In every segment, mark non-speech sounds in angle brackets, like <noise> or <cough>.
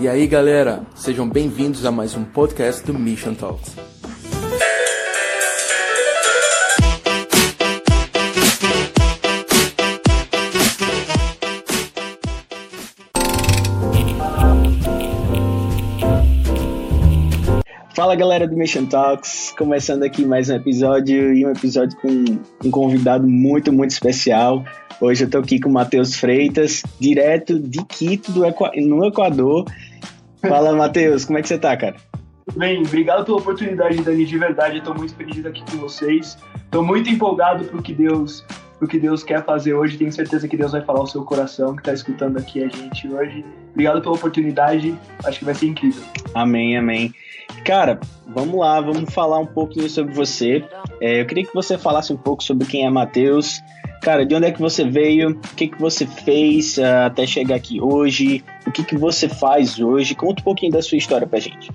E aí galera, sejam bem-vindos a mais um podcast do Mission Talks. Fala galera do Mission Talks, começando aqui mais um episódio e um episódio com um convidado muito, muito especial. Hoje eu tô aqui com o Matheus Freitas, direto de Quito, do Equa no Equador. Fala Matheus, como é que você tá, cara? Bem, obrigado pela oportunidade, Dani, de verdade, estou muito feliz aqui com vocês. Estou muito empolgado pro que Deus pro que Deus quer fazer hoje. Tenho certeza que Deus vai falar o seu coração que está escutando aqui a gente hoje. Obrigado pela oportunidade, acho que vai ser incrível. Amém, amém. Cara, vamos lá, vamos falar um pouquinho sobre você. É, eu queria que você falasse um pouco sobre quem é Matheus. Cara, de onde é que você veio? O que, que você fez uh, até chegar aqui hoje? O que, que você faz hoje? Conta um pouquinho da sua história pra gente.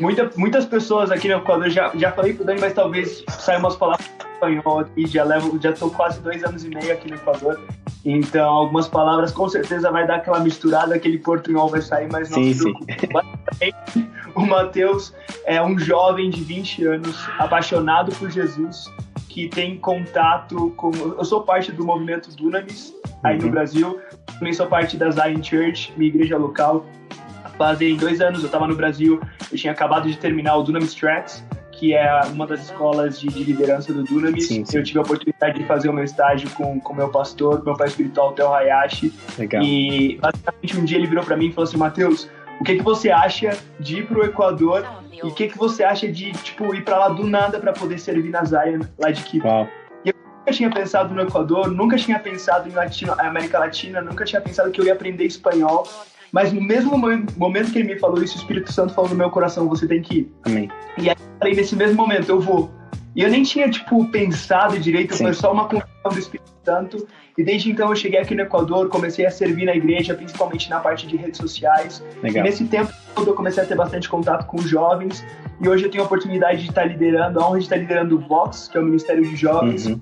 Muita, muitas pessoas aqui no Equador, já, já falei pro Dani, mas talvez saiam umas palavras em espanhol aqui, já levo, já tô quase dois anos e meio aqui no Equador, então algumas palavras com certeza vai dar aquela misturada, aquele portunhol vai sair, mas não sim, se preocupe. <laughs> O Matheus é um jovem de 20 anos, apaixonado por Jesus, que tem contato com. Eu sou parte do movimento Dunamis aí uhum. no Brasil, também sou parte da Zion Church, minha igreja local. Fazem dois anos eu estava no Brasil, eu tinha acabado de terminar o Dunamis Tracks, que é uma das escolas de, de liderança do Dunamis. Sim, sim. Eu tive a oportunidade de fazer o meu estágio com o meu pastor, meu pai espiritual, Theo Hayashi. Legal. E basicamente um dia ele virou para mim e falou assim: Matheus, o que, que você acha de ir pro Equador e o que, que você acha de tipo ir para lá do nada para poder servir na Zion lá de Quito? E eu nunca tinha pensado no Equador, nunca tinha pensado em Latino, América Latina, nunca tinha pensado que eu ia aprender espanhol. Mas no mesmo momento que ele me falou isso, o Espírito Santo falou no meu coração, você tem que ir. Amém. E aí eu falei, nesse mesmo momento, eu vou. E eu nem tinha, tipo, pensado direito, Sim. foi só uma confissão do Espírito Santo. E desde então eu cheguei aqui no Equador, comecei a servir na igreja, principalmente na parte de redes sociais. Legal. E nesse tempo eu comecei a ter bastante contato com jovens. E hoje eu tenho a oportunidade de estar liderando, a honra de estar liderando o Vox, que é o Ministério de Jovens. Uhum.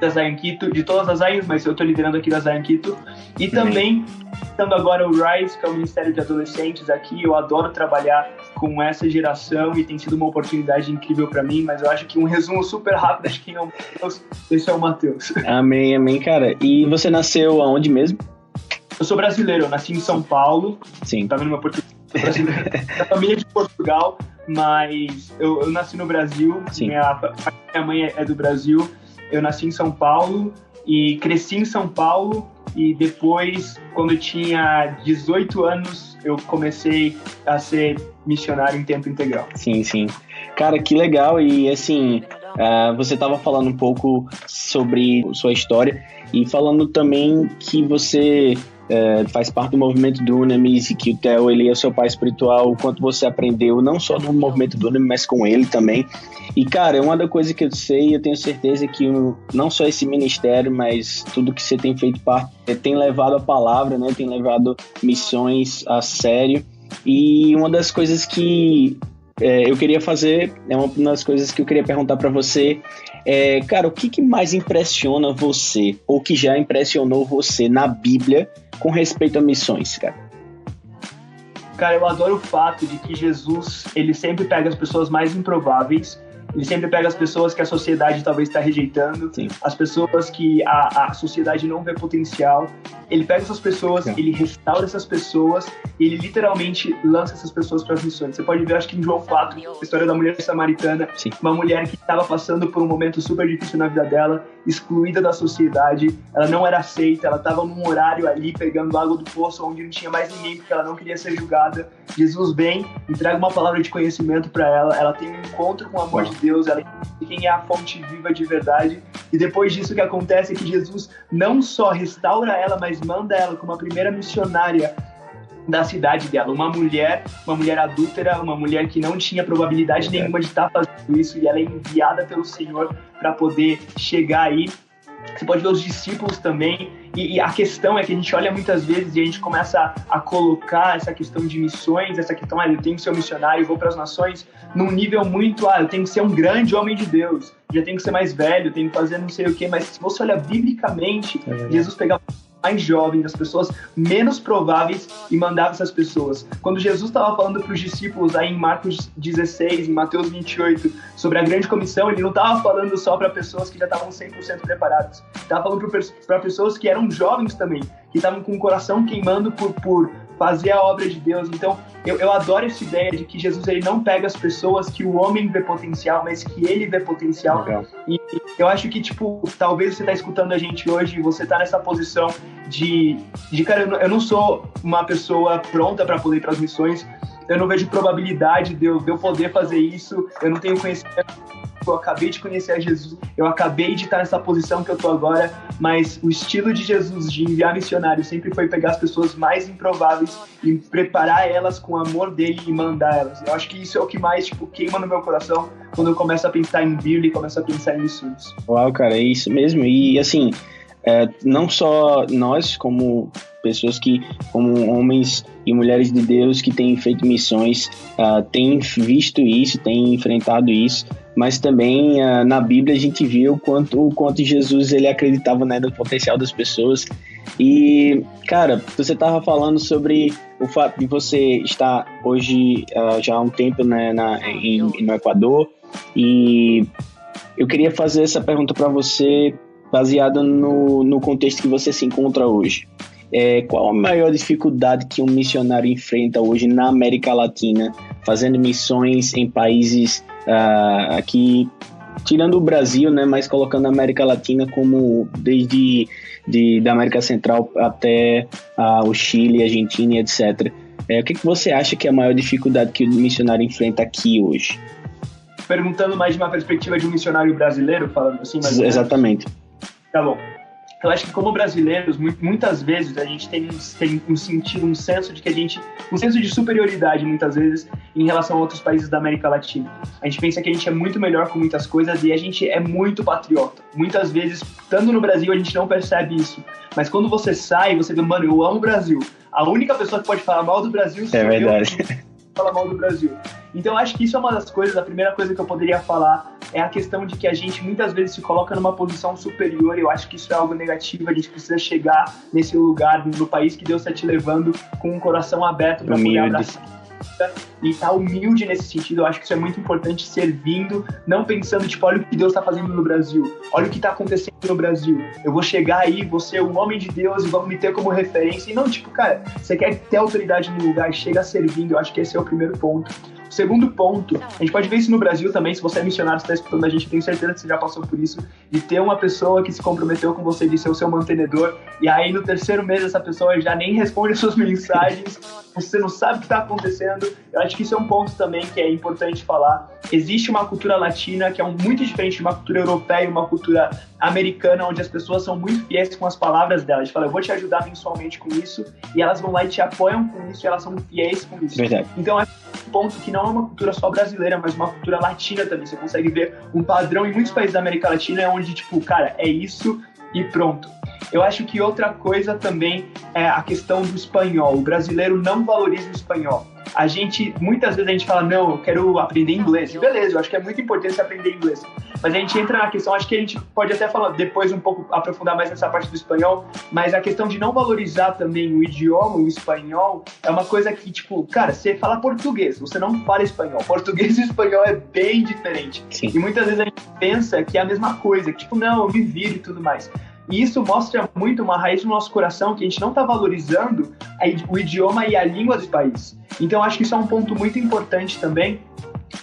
Da Zion Quito, de todas as Zions, mas eu estou liderando aqui da Zion Quito. E também estando agora o Rise, que é o Ministério de Adolescentes aqui. Eu adoro trabalhar com essa geração e tem sido uma oportunidade incrível para mim, mas eu acho que um resumo super rápido de quem é o Matheus, esse é o Matheus. Amém, amém, cara. E você nasceu aonde mesmo? Eu sou brasileiro, eu nasci em São Paulo. Sim. Tá vendo meu português? Da família de Portugal, mas eu, eu nasci no Brasil. Sim. Minha, minha mãe é do Brasil. Eu nasci em São Paulo e cresci em São Paulo e depois, quando eu tinha 18 anos, eu comecei a ser missionário em tempo integral. Sim, sim. Cara, que legal. E assim, uh, você estava falando um pouco sobre sua história e falando também que você é, faz parte do movimento Dunamis e que o Theo ele é o seu pai espiritual, o quanto você aprendeu não só no movimento Dunamis, mas com ele também. E cara, uma das coisas que eu sei, eu tenho certeza que não só esse ministério, mas tudo que você tem feito parte, tem levado a palavra, né? Tem levado missões a sério. E uma das coisas que é, eu queria fazer, é uma das coisas que eu queria perguntar para você é, cara, o que, que mais impressiona você, ou que já impressionou você na Bíblia com respeito a missões, cara? Cara, eu adoro o fato de que Jesus, ele sempre pega as pessoas mais improváveis ele sempre pega as pessoas que a sociedade talvez está rejeitando, Sim. as pessoas que a, a sociedade não vê potencial. Ele pega essas pessoas, Sim. ele restaura essas pessoas e ele literalmente lança essas pessoas para as missões. Você pode ver, acho que em João 4, a história da mulher samaritana, Sim. uma mulher que estava passando por um momento super difícil na vida dela, excluída da sociedade, ela não era aceita, ela estava num horário ali pegando água do poço onde não tinha mais ninguém porque ela não queria ser julgada. Jesus vem, entrega uma palavra de conhecimento para ela, ela tem um encontro com o amor de Deus, ela entende quem é a fonte viva de verdade. E depois disso o que acontece é que Jesus não só restaura ela, mas manda ela como a primeira missionária da cidade dela, uma mulher, uma mulher adúltera, uma mulher que não tinha probabilidade nenhuma de estar fazendo isso e ela é enviada pelo Senhor para poder chegar aí você pode ver os discípulos também. E, e, a questão é que a gente olha muitas vezes e a gente começa a, a colocar essa questão de missões, essa questão, ah, eu tenho que ser um missionário, vou para as nações, num nível muito, ah, eu tenho que ser um grande homem de Deus, já tenho que ser mais velho, tenho que fazer não sei o quê. Mas se você olha biblicamente, é Jesus pegava mais jovens, as pessoas menos prováveis e mandava essas pessoas. Quando Jesus estava falando para os discípulos aí em Marcos 16, em Mateus 28, sobre a grande comissão, ele não estava falando só para pessoas que já estavam 100% preparadas. Estava falando para pessoas que eram jovens também, que estavam com o coração queimando por, por fazer a obra de Deus. Então, eu, eu adoro essa ideia de que Jesus ele não pega as pessoas que o homem vê potencial, mas que ele vê potencial. Legal. E eu acho que, tipo, talvez você tá escutando a gente hoje e você tá nessa posição de, de cara, eu não, sou uma pessoa pronta para poder ir para as missões, eu não vejo probabilidade de eu, de eu poder fazer isso, eu não tenho conhecimento eu acabei de conhecer a Jesus, eu acabei de estar nessa posição que eu tô agora, mas o estilo de Jesus de enviar missionários sempre foi pegar as pessoas mais improváveis e preparar elas com o amor dele e mandar elas. Eu acho que isso é o que mais tipo queima no meu coração quando eu começo a pensar em e começo a pensar em missões. Uau, cara, é isso mesmo. E assim, é, não só nós como pessoas que, como homens e mulheres de Deus que têm feito missões, uh, têm visto isso, têm enfrentado isso, mas também uh, na Bíblia a gente viu quanto, o quanto Jesus ele acreditava né, no potencial das pessoas. E, cara, você estava falando sobre o fato de você estar hoje uh, já há um tempo né, na, em, no Equador, e eu queria fazer essa pergunta para você baseada no, no contexto que você se encontra hoje. É, qual a maior dificuldade que um missionário enfrenta hoje na América Latina, fazendo missões em países uh, aqui, tirando o Brasil, né, mas colocando a América Latina como desde de, da América Central até uh, o Chile, Argentina, etc. É, o que, que você acha que é a maior dificuldade que o missionário enfrenta aqui hoje? Perguntando mais de uma perspectiva de um missionário brasileiro, falando assim, mas exatamente. Tá bom eu acho que como brasileiros, muitas vezes a gente tem, tem um sentido, um senso de que a gente, um senso de superioridade muitas vezes em relação a outros países da América Latina. A gente pensa que a gente é muito melhor com muitas coisas e a gente é muito patriota. Muitas vezes, estando no Brasil, a gente não percebe isso. Mas quando você sai, você vê, mano, eu amo o Brasil. A única pessoa que pode falar mal do Brasil é verdade. Eu <laughs> fala mal do Brasil. Então acho que isso é uma das coisas, a primeira coisa que eu poderia falar é a questão de que a gente muitas vezes se coloca numa posição superior. Eu acho que isso é algo negativo. A gente precisa chegar nesse lugar, no país que Deus está te levando, com um coração aberto para poder abraçar e estar tá humilde nesse sentido. Eu acho que isso é muito importante, servindo, não pensando, tipo, olha o que Deus está fazendo no Brasil, olha o que está acontecendo no Brasil. Eu vou chegar aí, vou ser um homem de Deus e vou me ter como referência. E não, tipo, cara, você quer ter autoridade no lugar, chega servindo. Eu acho que esse é o primeiro ponto. Segundo ponto, a gente pode ver isso no Brasil também, se você é missionário, está escutando a gente, tenho certeza que você já passou por isso, de ter uma pessoa que se comprometeu com você de ser o seu mantenedor, e aí no terceiro mês essa pessoa já nem responde as suas <laughs> mensagens, você não sabe o que está acontecendo. Eu acho que isso é um ponto também que é importante falar. Existe uma cultura latina que é muito diferente de uma cultura europeia e uma cultura americana, onde as pessoas são muito fiéis com as palavras delas. Fala, eu vou te ajudar mensualmente com isso, e elas vão lá e te apoiam com isso, e elas são fiéis com isso. Verdade. Então é um ponto que não é uma cultura só brasileira, mas uma cultura latina também. Você consegue ver um padrão em muitos países da América Latina, onde, tipo, cara, é isso e pronto. Eu acho que outra coisa também é a questão do espanhol. O brasileiro não valoriza o espanhol a gente, muitas vezes a gente fala, não, eu quero aprender inglês. Beleza, eu acho que é muito importante aprender inglês. Mas a gente entra na questão, acho que a gente pode até falar depois um pouco, aprofundar mais nessa parte do espanhol, mas a questão de não valorizar também o idioma, o espanhol, é uma coisa que, tipo, cara, você fala português, você não fala espanhol. Português e espanhol é bem diferente. Sim. E muitas vezes a gente pensa que é a mesma coisa, que, tipo, não, eu me viro e tudo mais. E isso mostra muito uma raiz no nosso coração que a gente não está valorizando o idioma e a língua do país. Então, acho que isso é um ponto muito importante também.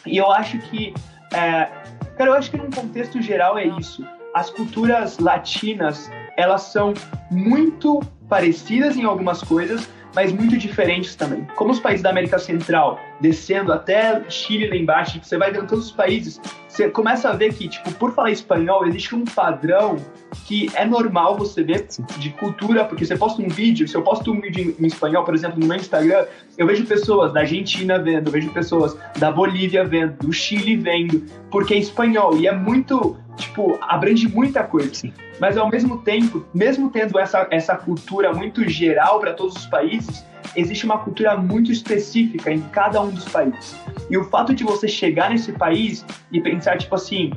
E eu acho que, é, cara, eu acho que num contexto geral é isso. As culturas latinas, elas são muito parecidas em algumas coisas, mas muito diferentes também. Como os países da América Central, descendo até Chile lá embaixo, você vai vendo todos os países, você começa a ver que, tipo, por falar espanhol, existe um padrão que é normal você ver de cultura, porque você posta um vídeo, se eu posto um vídeo em, em espanhol, por exemplo, no meu Instagram, eu vejo pessoas da Argentina vendo, vejo pessoas da Bolívia vendo, do Chile vendo, porque é espanhol e é muito, tipo, abrange muita coisa. Sim. Mas ao mesmo tempo, mesmo tendo essa, essa cultura muito geral para todos os países, existe uma cultura muito específica em cada um dos países. E o fato de você chegar nesse país e pensar, tipo assim,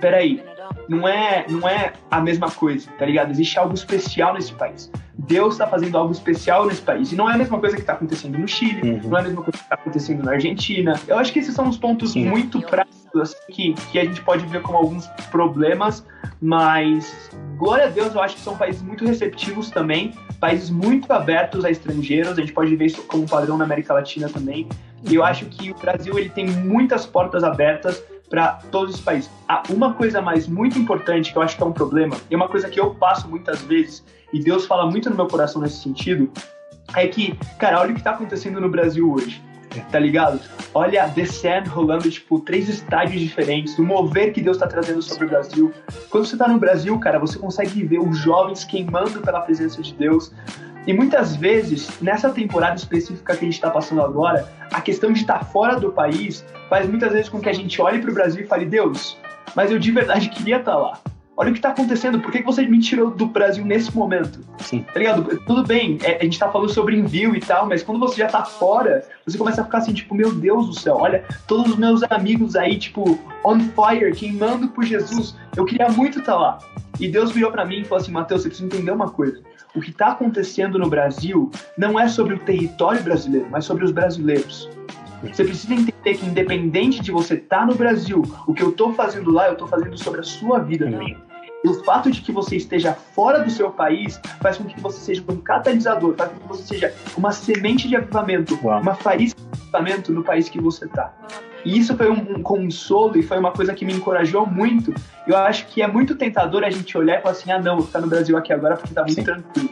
peraí, não é, não é a mesma coisa, tá ligado? Existe algo especial nesse país. Deus está fazendo algo especial nesse país. E não é a mesma coisa que está acontecendo no Chile, uhum. não é a mesma coisa que está acontecendo na Argentina. Eu acho que esses são os pontos Sim. muito práticos assim, que, que a gente pode ver como alguns problemas, mas glória a Deus, eu acho que são países muito receptivos também, países muito abertos a estrangeiros. A gente pode ver isso como padrão na América Latina também. E eu acho que o Brasil ele tem muitas portas abertas para todos os países. Ah, uma coisa mais muito importante que eu acho que é um problema, e uma coisa que eu passo muitas vezes, e Deus fala muito no meu coração nesse sentido, é que, cara, olha o que está acontecendo no Brasil hoje tá ligado? Olha The Sand rolando, tipo, três estádios diferentes, o mover que Deus tá trazendo sobre o Brasil. Quando você tá no Brasil, cara, você consegue ver os jovens queimando pela presença de Deus. E muitas vezes, nessa temporada específica que a gente está passando agora, a questão de estar fora do país faz muitas vezes com que a gente olhe para o Brasil e fale: Deus, mas eu de verdade queria estar tá lá olha o que tá acontecendo, por que, que você me tirou do Brasil nesse momento? Sim. Tá ligado? Tudo bem, é, a gente tá falando sobre envio e tal, mas quando você já tá fora, você começa a ficar assim, tipo, meu Deus do céu, olha, todos os meus amigos aí, tipo, on fire, queimando por Jesus, eu queria muito estar tá lá. E Deus virou para mim e falou assim, Mateus, você precisa entender uma coisa. O que está acontecendo no Brasil não é sobre o território brasileiro, mas sobre os brasileiros. Você precisa entender que, independente de você estar tá no Brasil, o que eu estou fazendo lá, eu estou fazendo sobre a sua vida também. E o fato de que você esteja fora do seu país faz com que você seja um catalisador, faz com que você seja uma semente de avivamento, Uau. uma faísca de avivamento no país que você está. E isso foi um, um, consolo e foi uma coisa que me encorajou muito. Eu acho que é muito tentador a gente olhar e falar assim: ah, não, vou ficar no Brasil aqui agora porque tá muito Sim. tranquilo.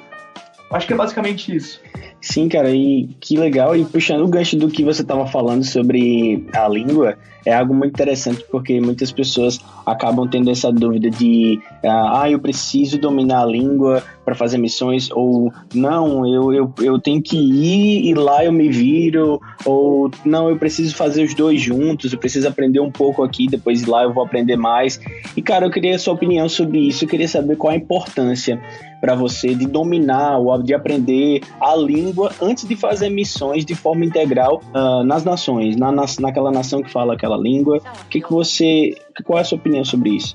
Eu acho que é basicamente isso. Sim, cara, e que legal. E puxando o gancho do que você estava falando sobre a língua, é algo muito interessante porque muitas pessoas acabam tendo essa dúvida de ah, eu preciso dominar a língua para fazer missões ou não, eu, eu, eu tenho que ir e lá eu me viro ou não, eu preciso fazer os dois juntos, eu preciso aprender um pouco aqui, depois lá eu vou aprender mais. E cara, eu queria a sua opinião sobre isso, eu queria saber qual a importância para você de dominar ou de aprender a língua antes de fazer missões de forma integral uh, nas nações, na, naquela nação que fala aquela língua. O que, que você, qual é a sua opinião sobre isso?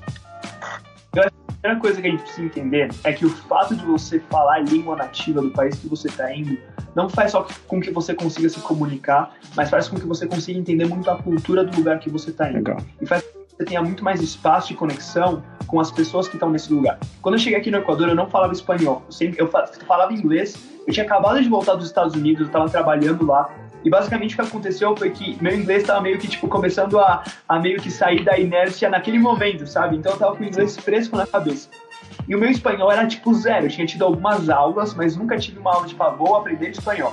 Eu acho que a primeira coisa que a gente precisa entender é que o fato de você falar a língua nativa do país que você está indo não faz só com que você consiga se comunicar, mas faz com que você consiga entender muito a cultura do lugar que você está indo. Legal. E faz com tenha muito mais espaço de conexão com as pessoas que estão nesse lugar. Quando eu cheguei aqui no Equador, eu não falava espanhol. Eu, sempre, eu falava inglês. Eu tinha acabado de voltar dos Estados Unidos, eu estava trabalhando lá. E basicamente o que aconteceu foi que meu inglês estava meio que, tipo, começando a, a meio que sair da inércia naquele momento, sabe? Então eu tava com o inglês fresco na cabeça. E o meu espanhol era, tipo, zero. Eu tinha tido algumas aulas, mas nunca tive uma aula de, tipo, ah, vou aprender espanhol.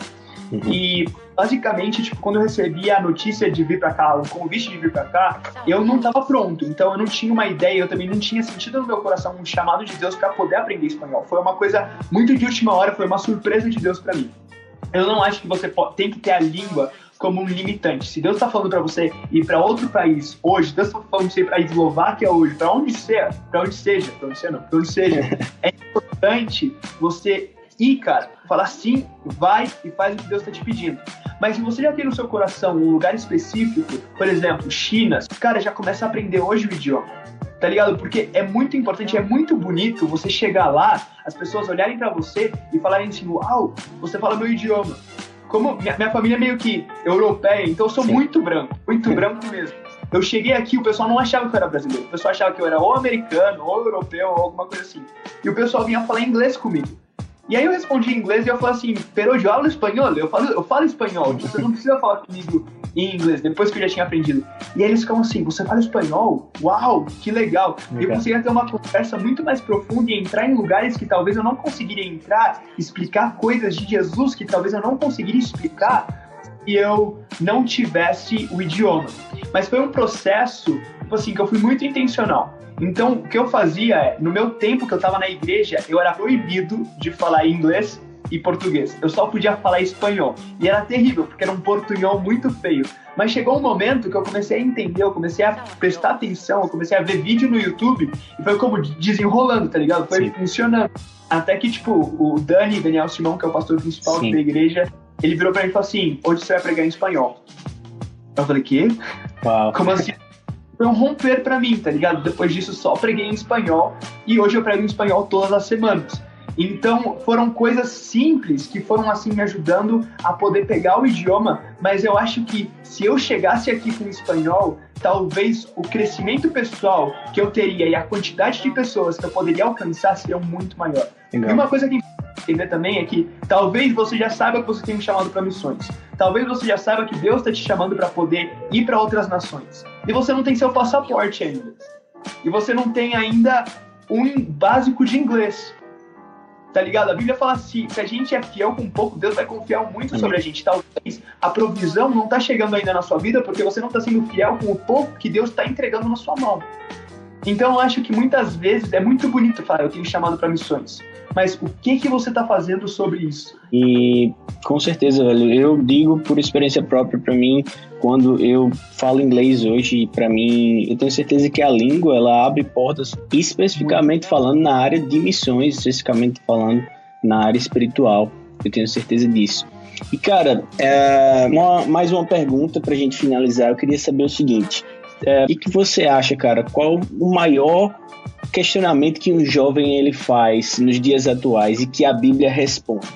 Uhum. E basicamente, tipo, quando eu recebi a notícia de vir para cá, o convite de vir para cá, eu não estava pronto. Então eu não tinha uma ideia, eu também não tinha sentido no meu coração um chamado de Deus para poder aprender espanhol. Foi uma coisa muito de última hora, foi uma surpresa de Deus para mim eu não acho que você tem que ter a língua como um limitante. Se Deus está falando para você ir para outro país hoje, Deus está falando para você ir para a Eslováquia hoje, para onde seja, para onde seja, para onde seja, não, para onde seja, é importante você ir, cara, falar sim, vai e faz o que Deus está te pedindo. Mas se você já tem no seu coração um lugar específico, por exemplo, China, cara, já começa a aprender hoje o idioma tá ligado? Porque é muito importante, é muito bonito você chegar lá, as pessoas olharem para você e falarem assim: Uau, você fala meu idioma. Como minha, minha família é meio que europeia, então eu sou Sim. muito branco, muito branco mesmo. Eu cheguei aqui, o pessoal não achava que eu era brasileiro, o pessoal achava que eu era ou americano, ou europeu, ou alguma coisa assim. E o pessoal vinha falar inglês comigo. E aí eu respondi em inglês e eu falei assim, pero eu hablo espanhol, eu falo, eu falo espanhol, você não precisa falar comigo em inglês, depois que eu já tinha aprendido. E aí eles ficam assim, você fala espanhol? Uau, que legal. legal. E eu conseguia ter uma conversa muito mais profunda e entrar em lugares que talvez eu não conseguiria entrar, explicar coisas de Jesus que talvez eu não conseguiria explicar se eu não tivesse o idioma. Mas foi um processo tipo assim, que eu fui muito intencional. Então, o que eu fazia é, no meu tempo que eu tava na igreja, eu era proibido de falar inglês e português. Eu só podia falar espanhol. E era terrível, porque era um portunhol muito feio. Mas chegou um momento que eu comecei a entender, eu comecei a prestar atenção, eu comecei a ver vídeo no YouTube e foi como desenrolando, tá ligado? Foi Sim. funcionando. Até que, tipo, o Dani, Daniel Simão, que é o pastor principal Sim. da igreja, ele virou pra mim e falou assim: hoje você vai pregar em espanhol. Eu falei, quê? Uau. Como assim? Foi um romper pra mim, tá ligado? Depois disso, só preguei em espanhol e hoje eu prego em espanhol todas as semanas. Então, foram coisas simples que foram assim me ajudando a poder pegar o idioma, mas eu acho que se eu chegasse aqui com espanhol, talvez o crescimento pessoal que eu teria e a quantidade de pessoas que eu poderia alcançar seriam muito maior. Legal. E uma coisa que entender também é que talvez você já saiba que você tem um chamado para missões. Talvez você já saiba que Deus está te chamando para poder ir para outras nações. E você não tem seu passaporte ainda. E você não tem ainda um básico de inglês. Tá ligado? A Bíblia fala assim: se a gente é fiel com pouco, Deus vai confiar muito sobre a gente. Talvez a provisão não tá chegando ainda na sua vida porque você não tá sendo fiel com o pouco que Deus está entregando na sua mão. Então eu acho que muitas vezes é muito bonito falar, eu tenho chamado para missões. Mas o que que você está fazendo sobre isso? E com certeza, velho, eu digo por experiência própria para mim, quando eu falo inglês hoje, para mim, eu tenho certeza que a língua ela abre portas, especificamente falando na área de missões, especificamente falando na área espiritual. Eu tenho certeza disso. E cara, é, uma, mais uma pergunta para a gente finalizar. Eu queria saber o seguinte: é, o que você acha, cara? Qual o maior questionamento que um jovem ele faz nos dias atuais e que a Bíblia responde?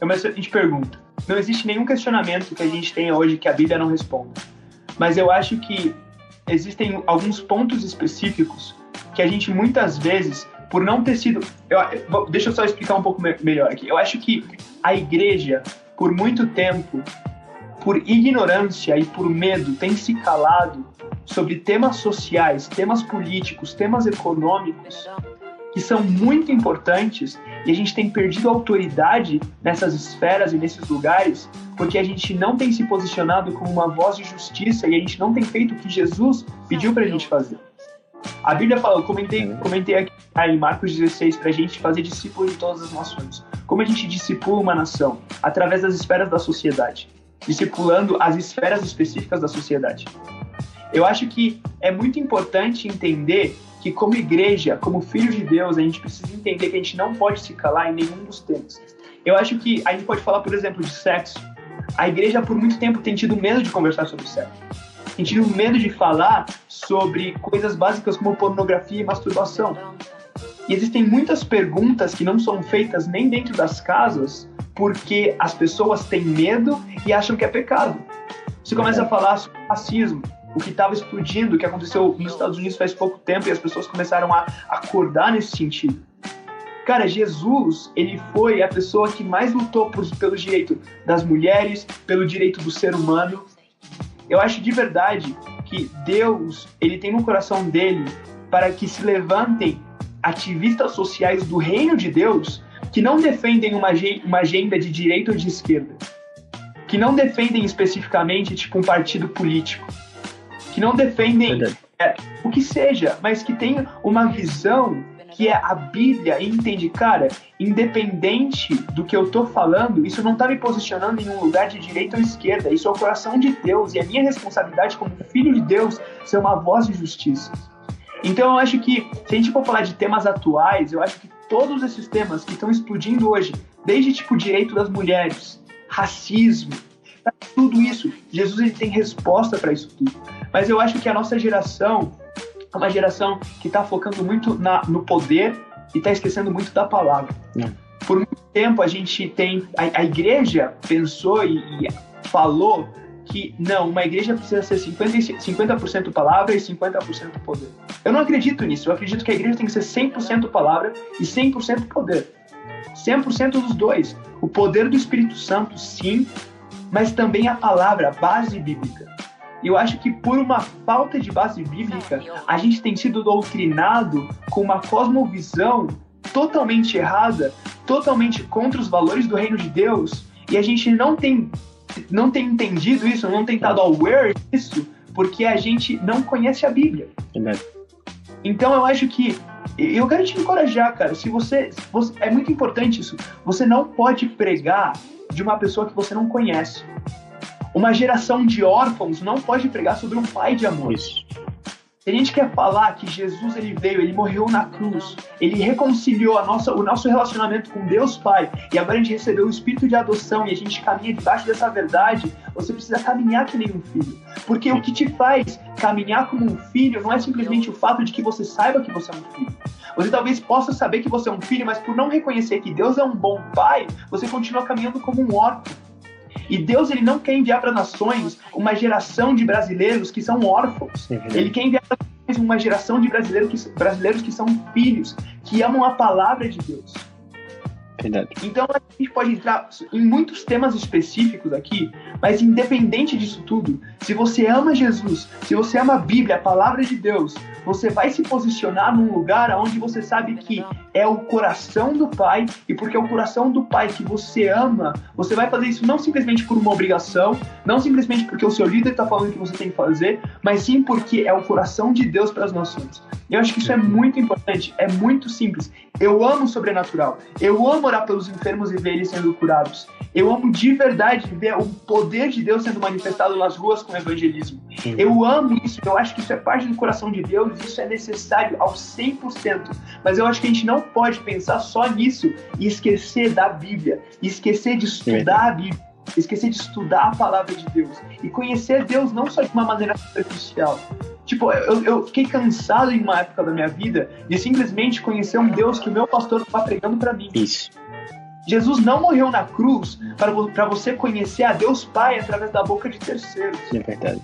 É uma excelente pergunta. Não existe nenhum questionamento que a gente tenha hoje que a Bíblia não responda. Mas eu acho que existem alguns pontos específicos que a gente muitas vezes, por não ter sido. Eu, deixa eu só explicar um pouco melhor aqui. Eu acho que a igreja, por muito tempo, por ignorância e por medo, tem se calado sobre temas sociais, temas políticos, temas econômicos, que são muito importantes e a gente tem perdido autoridade nessas esferas e nesses lugares porque a gente não tem se posicionado como uma voz de justiça e a gente não tem feito o que Jesus pediu para a gente fazer. A Bíblia fala, eu comentei, comentei aqui em Marcos 16 para a gente fazer discípulos de todas as nações. Como a gente discipula uma nação? Através das esferas da sociedade, discipulando as esferas específicas da sociedade. Eu acho que é muito importante entender que, como igreja, como filhos de Deus, a gente precisa entender que a gente não pode se calar em nenhum dos temas. Eu acho que a gente pode falar, por exemplo, de sexo. A igreja, por muito tempo, tem tido medo de conversar sobre sexo. Tem tido medo de falar sobre coisas básicas como pornografia e masturbação. E existem muitas perguntas que não são feitas nem dentro das casas porque as pessoas têm medo e acham que é pecado. Você começa a falar sobre racismo, o que estava explodindo, o que aconteceu nos Estados Unidos faz pouco tempo e as pessoas começaram a acordar nesse sentido. Cara, Jesus, ele foi a pessoa que mais lutou por, pelo direito das mulheres, pelo direito do ser humano. Eu acho de verdade que Deus, ele tem no coração dele para que se levantem ativistas sociais do reino de Deus que não defendem uma, uma agenda de direita ou de esquerda, que não defendem especificamente tipo um partido político, que não defendem é, o que seja, mas que tem uma visão que é a Bíblia e entende, cara, independente do que eu tô falando, isso não tá me posicionando em um lugar de direita ou esquerda, isso é o coração de Deus e a minha responsabilidade como filho de Deus ser uma voz de justiça. Então eu acho que, se a gente for falar de temas atuais, eu acho que todos esses temas que estão explodindo hoje, desde tipo direito das mulheres, racismo, tudo isso, Jesus ele tem resposta para isso tudo. Mas eu acho que a nossa geração é uma geração que está focando muito na, no poder e está esquecendo muito da palavra. É. Por muito tempo a gente tem. A, a igreja pensou e, e, falou que não, uma igreja precisa ser 50%, 50 palavra e 50% poder. Eu não acredito nisso. Eu acredito que a igreja tem que ser 100% palavra e 100% poder. 100% dos dois. O poder do Espírito Santo, sim, mas também a palavra, a base bíblica. Eu acho que por uma falta de base bíblica, a gente tem sido doutrinado com uma cosmovisão totalmente errada, totalmente contra os valores do reino de Deus, e a gente não tem não tem entendido isso, não tem estado aware disso, porque a gente não conhece a Bíblia. Verdade. Então eu acho que eu quero te encorajar, cara. Se você, se você, é muito importante isso. Você não pode pregar de uma pessoa que você não conhece. Uma geração de órfãos não pode pregar sobre um pai de amor. Isso. Se a gente quer falar que Jesus ele veio, ele morreu na cruz, ele reconciliou a nossa, o nosso relacionamento com Deus Pai, e agora a gente recebeu o espírito de adoção e a gente caminha debaixo dessa verdade, você precisa caminhar que nem um filho. Porque o que te faz caminhar como um filho não é simplesmente o fato de que você saiba que você é um filho. Você talvez possa saber que você é um filho, mas por não reconhecer que Deus é um bom pai, você continua caminhando como um órfão. E Deus ele não quer enviar para nações uma geração de brasileiros que são órfãos. Ele quer enviar para nações uma geração de brasileiros que, brasileiros que são filhos, que amam a palavra de Deus. Verdade. Então a gente pode entrar em muitos temas específicos aqui, mas independente disso tudo, se você ama Jesus, se você ama a Bíblia, a palavra de Deus, você vai se posicionar num lugar onde você sabe que é o coração do Pai, e porque é o coração do Pai que você ama, você vai fazer isso não simplesmente por uma obrigação, não simplesmente porque o seu líder está falando que você tem que fazer, mas sim porque é o coração de Deus para as nações. Eu acho que isso é muito importante, é muito simples. Eu amo o sobrenatural. Eu amo orar pelos enfermos e ver eles sendo curados. Eu amo de verdade ver o poder de Deus sendo manifestado nas ruas com o evangelismo. Eu amo isso, eu acho que isso é parte do coração de Deus, isso é necessário ao 100%. Mas eu acho que a gente não pode pensar só nisso e esquecer da Bíblia, e esquecer de estudar a Bíblia, esquecer de estudar a palavra de Deus e conhecer Deus não só de uma maneira superficial, Tipo, eu, eu fiquei cansado em uma época da minha vida de simplesmente conhecer um Deus que o meu pastor estava pregando para mim. Isso. Jesus não morreu na cruz para você conhecer a Deus Pai através da boca de terceiros. É verdade.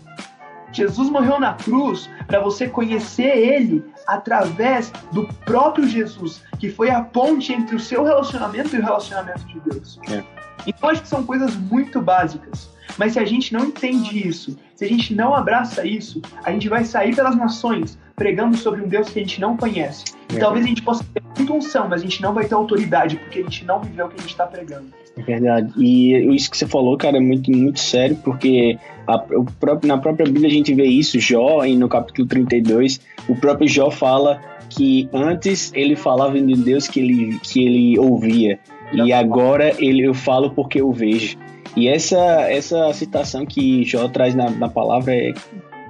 Jesus morreu na cruz para você conhecer Ele através do próprio Jesus, que foi a ponte entre o seu relacionamento e o relacionamento de Deus. É. Então acho que são coisas muito básicas. Mas se a gente não entende isso, se a gente não abraça isso, a gente vai sair pelas nações pregando sobre um Deus que a gente não conhece. E É. talvez a gente possa ter muita unção, mas a gente não vai ter autoridade, porque a gente não viveu o que a gente está pregando. É verdade. E isso que você falou, cara, é muito, muito sério, porque a, próprio, na própria Bíblia a gente vê isso, Jó, no capítulo 32, o próprio Jó fala que antes ele falava de Deus que ele, que ele ouvia, e agora ele, eu falo porque eu vejo. E essa, essa citação que Jó traz na, na palavra é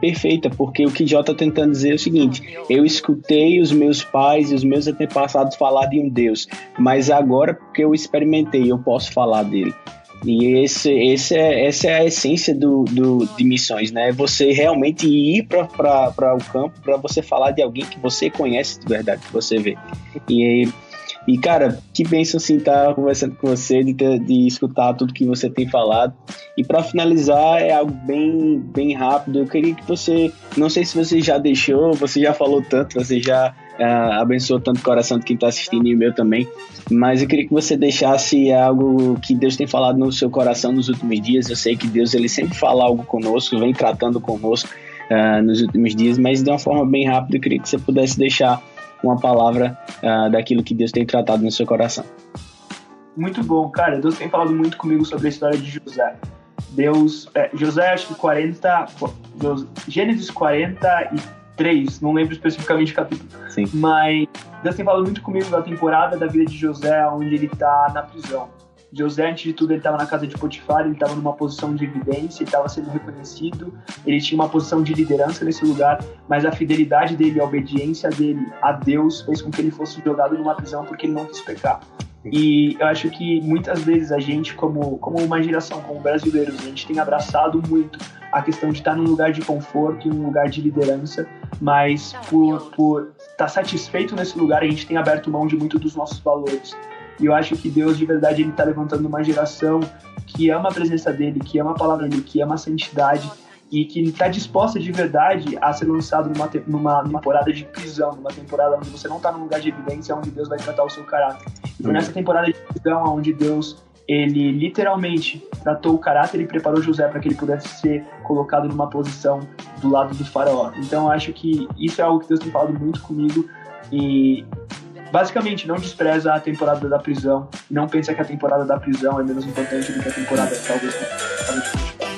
perfeita, porque o que Jó está tentando dizer é o seguinte: eu escutei os meus pais e os meus antepassados falar de um Deus, mas agora, porque eu experimentei, eu posso falar dele. E esse, esse é, essa é a essência do, do, de missões, né? Você realmente ir para o campo para você falar de alguém que você conhece de verdade, que você vê. E, e cara, que bênção assim estar conversando com você, de, ter, de escutar tudo que você tem falado. E para finalizar, é algo bem, bem rápido. Eu queria que você, não sei se você já deixou, você já falou tanto, você já uh, abençoou tanto o coração de quem está assistindo e o meu também. Mas eu queria que você deixasse algo que Deus tem falado no seu coração nos últimos dias. Eu sei que Deus ele sempre fala algo conosco, vem tratando conosco uh, nos últimos dias, mas de uma forma bem rápida. Eu queria que você pudesse deixar uma palavra uh, daquilo que Deus tem tratado no seu coração. Muito bom, cara. Deus tem falado muito comigo sobre a história de José. Deus, é, José, acho que 40, Gênesis 43, não lembro especificamente o capítulo. Sim. Mas Deus tem falado muito comigo da temporada da vida de José, onde ele tá na prisão. José, antes de tudo, ele estava na casa de Potifar, ele estava numa posição de evidência, ele estava sendo reconhecido, ele tinha uma posição de liderança nesse lugar, mas a fidelidade dele, a obediência dele a Deus fez com que ele fosse jogado numa prisão porque ele não quis pecar. E eu acho que muitas vezes a gente, como, como uma geração, como brasileiros, a gente tem abraçado muito a questão de estar num lugar de conforto, num lugar de liderança, mas por, por estar satisfeito nesse lugar, a gente tem aberto mão de muito dos nossos valores. E eu acho que Deus, de verdade, ele está levantando uma geração que ama a presença dele, que ama a palavra dele, que ama a santidade e que está disposta de verdade a ser lançado numa, numa, numa temporada de prisão, numa temporada onde você não está num lugar de evidência, onde Deus vai tratar o seu caráter. E foi nessa temporada de prisão onde Deus ele literalmente tratou o caráter e preparou José para que ele pudesse ser colocado numa posição do lado do faraó. Então acho que isso é algo que Deus tem falado muito comigo e basicamente não despreza a temporada da prisão, não pensa que a temporada da prisão é menos importante do que a temporada talvez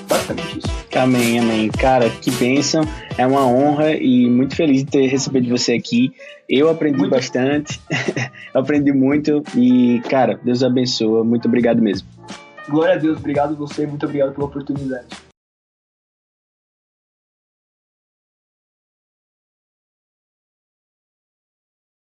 basicamente isso. Amém, amém. Cara, que bênção. É uma honra e muito feliz de ter recebido você aqui. Eu aprendi muito. bastante, <laughs> aprendi muito e, cara, Deus abençoa. Muito obrigado mesmo. Glória a Deus, obrigado você, muito obrigado pela oportunidade.